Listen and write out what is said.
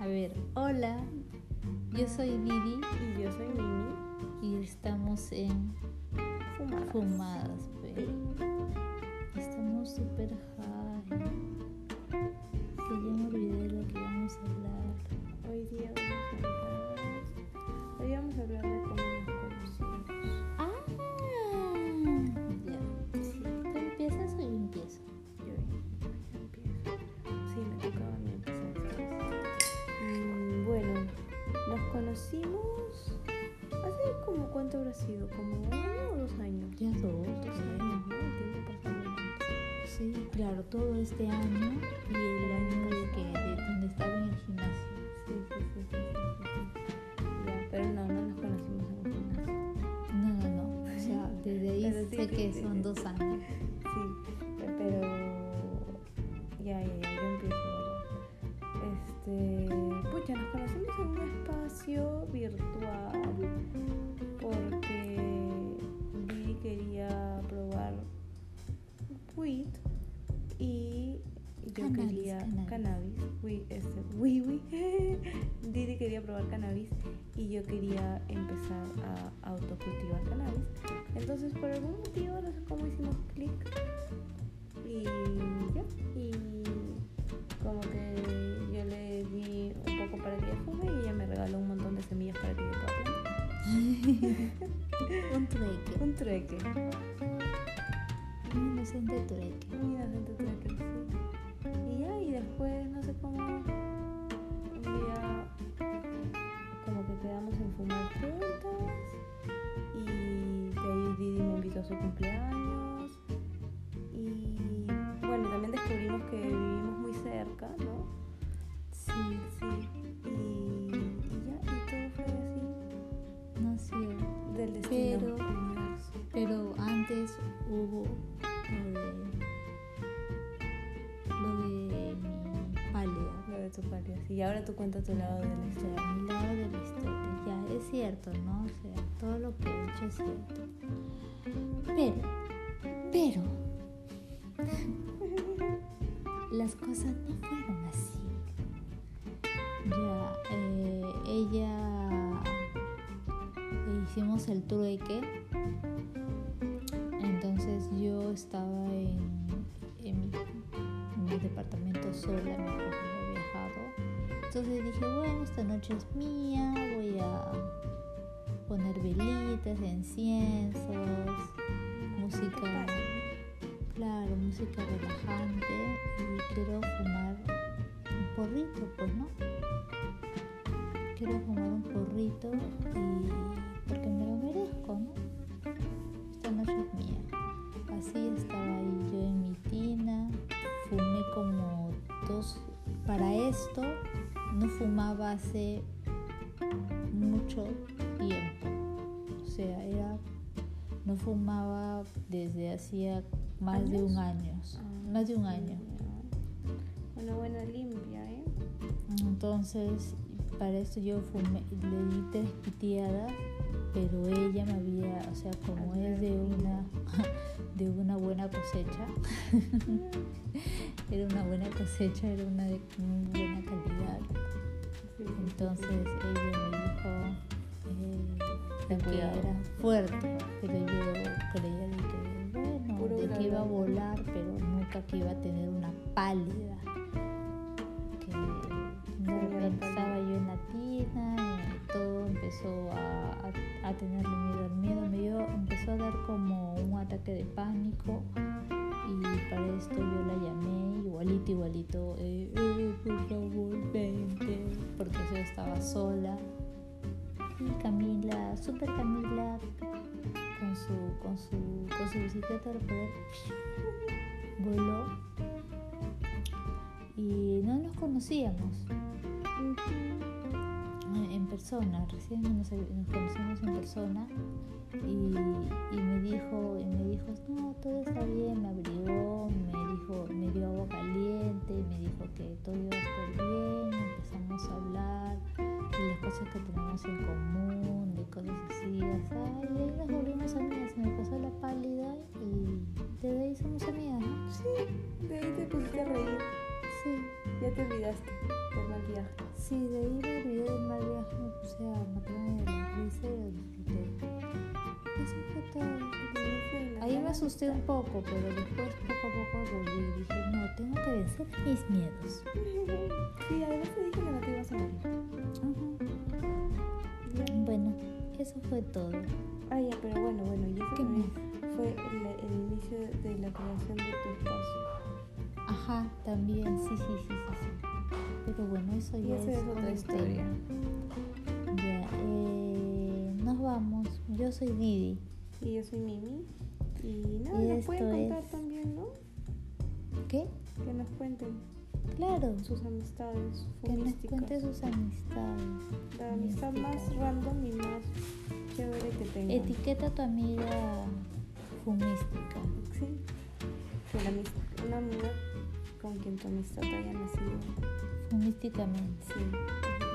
A ver, hola, yo soy Didi. Y yo soy Mimi. Y estamos en Fumadas. Pues. Estamos súper cuánto habrá sido? ¿Como un año o dos años? Ya dos, Dos años. ¿no? El tiempo volando. Sí, claro, todo este año y el año de que de donde estaba en el gimnasio. Sí, sí, sí, sí, sí, sí. Ya, pero no, no nos conocimos en un gimnasio. No, no, no. O sea, desde ahí sí, sé que son dos años. Sí, pe- pero ya, ya, ya, yo empiezo. ¿verdad? Este, pucha, nos conocimos en un espacio virtual porque Vivi quería probar weed y yo Cannabis, quería cannabis. cannabis, este. Didi quería probar cannabis y yo quería empezar a autocultivar cannabis. Entonces, por algún motivo, no sé cómo hicimos clic Un trueque. Un inocente trueque. Un inocente trueque, sí. Y ya, y después, no sé cómo, un día como que quedamos en fumar juntas y de ahí Didi me invitó a su cumpleaños y bueno, también descubrimos que vivimos muy cerca. Pero antes hubo lo de. lo de mi pálida. Lo de tu pálida, sí, y ahora tú cuentas tu lado de la historia. mi lado de la historia. Ya, es cierto, ¿no? O sea, todo lo que he dicho es cierto. Pero, pero, las cosas no fueron así. Ya, eh, ella, eh, hicimos el trueque. Estaba en, en en departamento sola, mi esposo había viajado. Entonces dije, bueno, esta noche es mía, voy a poner velitas, inciensos, música, claro, música relajante y quiero fumar un porrito, pues, ¿no? Quiero fumar un porrito y porque me lo merezco, ¿no? Esto no fumaba hace mucho tiempo. O sea, era no fumaba desde hacía más de un año. Ah, Más de un año. Una buena limpia, ¿eh? Entonces, para esto yo fumé, le di tres piteadas, pero ella me había, o sea, como es de una de una buena cosecha, era una buena cosecha, era una de muy buena calidad. Entonces ella me dijo eh, que era fuerte, pero yo creía de que, bueno, de que iba a volar, pero nunca que iba a tener una pálida. Que pálida. estaba yo en la tina y todo empezó a, a, tenerle miedo. El miedo me dio, empezó a dar como un ataque de pánico y para esto yo la llamé igualito, igualito, eh, eh, porque yo estaba sola. Y Camila, super Camila, con su, con su, con su bicicleta de poder, voló. Y no nos conocíamos persona, recién nos, nos conocimos en persona y, y me dijo, y me dijo, no, todo está bien, me abrigó, me dijo, me dio agua caliente, me dijo que todo iba a estar bien, empezamos a hablar de las cosas que tenemos en común, de cosas así, y ahí nos volvimos amigas, se me pasó la pálida y desde ahí somos amigas, ¿no? Sí, de ahí te pusiste a reír. Sí, Ya te olvidaste del mal viaje. sí, de ahí el viaje me puse de la risa y lo disfruté. Eso fue todo. Ahí me asusté un poco, pero después poco a poco volví y dije, no, tengo que vencer mis miedos. sí, además te dije que no te ibas a morir. Bueno, eso fue todo. Ah, ya, pero bueno, bueno, y eso me... fue el, el, inicio de la creación de tu espacio. Ajá, también, sí, sí, sí, sí. sí. Pero bueno, eso ya es, es otra historia. Ya, eh, nos vamos. Yo soy Didi. Y yo soy Mimi. Y nada, Y nos pueden contar es- también, ¿no? ¿Qué? Que nos cuenten Claro, sus amistades que nos fumísticas. cuente sus amistades. La amistad más random y más chévere que tengan. Etiqueta a tu amiga fumística. Sí. Que la amis- una amiga con quien tu amistad haya nacido. Fumísticamente. Sí.